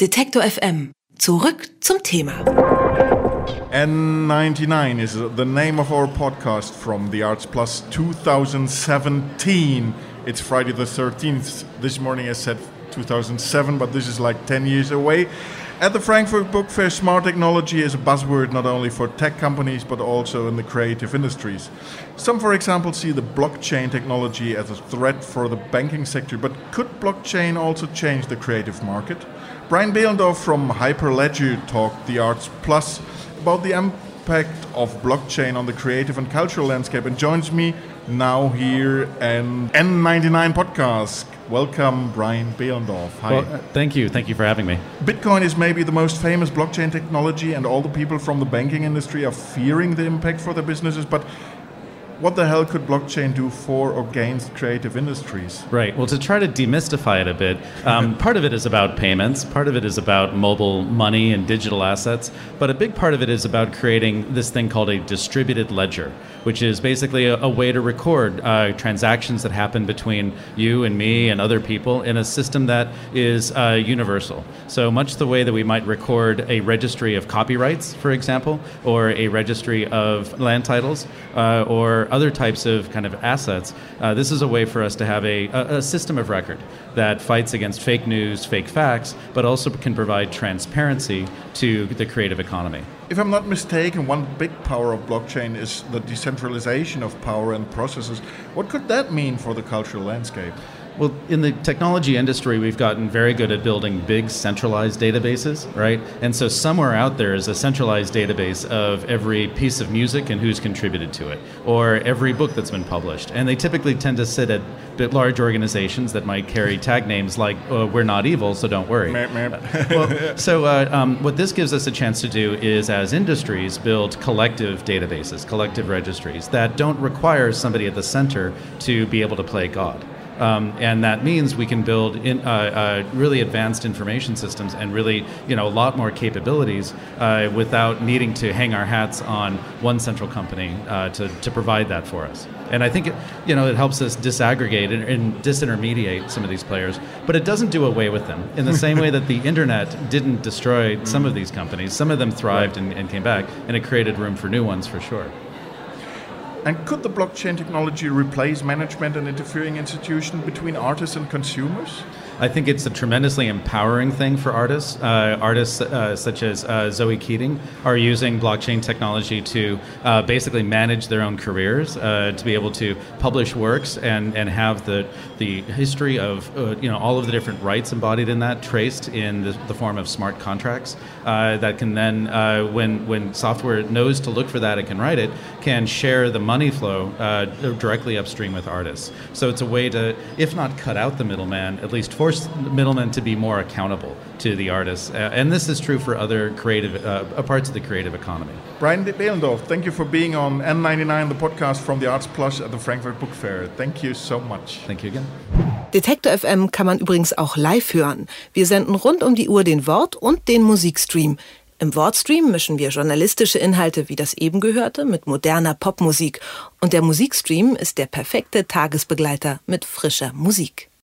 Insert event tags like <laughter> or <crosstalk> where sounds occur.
Detektor FM. Zurück zum Thema. N99 is the name of our podcast from the Arts Plus 2017. It's Friday the 13th. This morning I said 2007, but this is like 10 years away. At the Frankfurt Book Fair, smart technology is a buzzword not only for tech companies but also in the creative industries. Some, for example, see the blockchain technology as a threat for the banking sector, but could blockchain also change the creative market? Brian Behlendorf from Hyperledger talked the Arts Plus about the impact of blockchain on the creative and cultural landscape and joins me now here and N99 podcast. Welcome, Brian Behlendorf. Hi. Well, uh, thank you. Thank you for having me. Bitcoin is maybe the most famous blockchain technology, and all the people from the banking industry are fearing the impact for their businesses. But what the hell could blockchain do for or against creative industries? Right. Well, to try to demystify it a bit, um, <laughs> part of it is about payments, part of it is about mobile money and digital assets, but a big part of it is about creating this thing called a distributed ledger, which is basically a, a way to record uh, transactions that happen between you and me and other people in a system that is uh, universal. So much the way that we might record a registry of copyrights, for example, or a registry of land titles, uh, or other types of kind of assets, uh, this is a way for us to have a, a, system of record that fights against fake news, fake facts, but also can provide transparency to the creative economy. If I'm not mistaken, one big power of blockchain is the decentralization of power and processes. What could that mean for the cultural landscape? Well, in the technology industry, we've gotten very good at building big centralized databases, right? And so somewhere out there is a centralized database of every piece of music and who's contributed to it, or every book that's been published. And they typically tend to sit at bit large organizations that might carry tag names like oh, "We're not evil, so don't worry." <laughs> well, so uh, um, what this gives us a chance to do is, as industries, build collective databases, collective registries that don't require somebody at the center to be able to play God. Um, and that means we can build in, uh, uh, really advanced information systems and really, you know, a lot more capabilities uh, without needing to hang our hats on one central company uh, to, to provide that for us. And I think, it, you know, it helps us disaggregate and, and disintermediate some of these players, but it doesn't do away with them. In the same way that the <laughs> internet didn't destroy some of these companies, some of them thrived and, and came back, and it created room for new ones for sure. And could the blockchain technology replace management and interfering institution between artists and consumers? I think it's a tremendously empowering thing for artists. Uh, artists uh, such as uh, Zoe Keating are using blockchain technology to uh, basically manage their own careers, uh, to be able to publish works and, and have the, the history of uh, you know all of the different rights embodied in that traced in the, the form of smart contracts that can then, when, when software knows to look for that and can write it, can share the money flow directly upstream with artists. So it's a way to, if not cut out the middleman, at least force force middlemen to be more accountable to the artists. Uh, and this is true for other creative uh, uh parts of the creative economy. Brian Behlendorf, thank you for being on N99, the podcast from the Arts Plus at the Frankfurt Book Fair. Thank you so much. Thank you again. Detektor FM kann man übrigens auch live hören. Wir senden rund um die Uhr den Wort- und den Musikstream. Im Wortstream mischen wir journalistische Inhalte wie das eben gehörte mit moderner Popmusik. Und der Musikstream ist der perfekte Tagesbegleiter mit frischer Musik.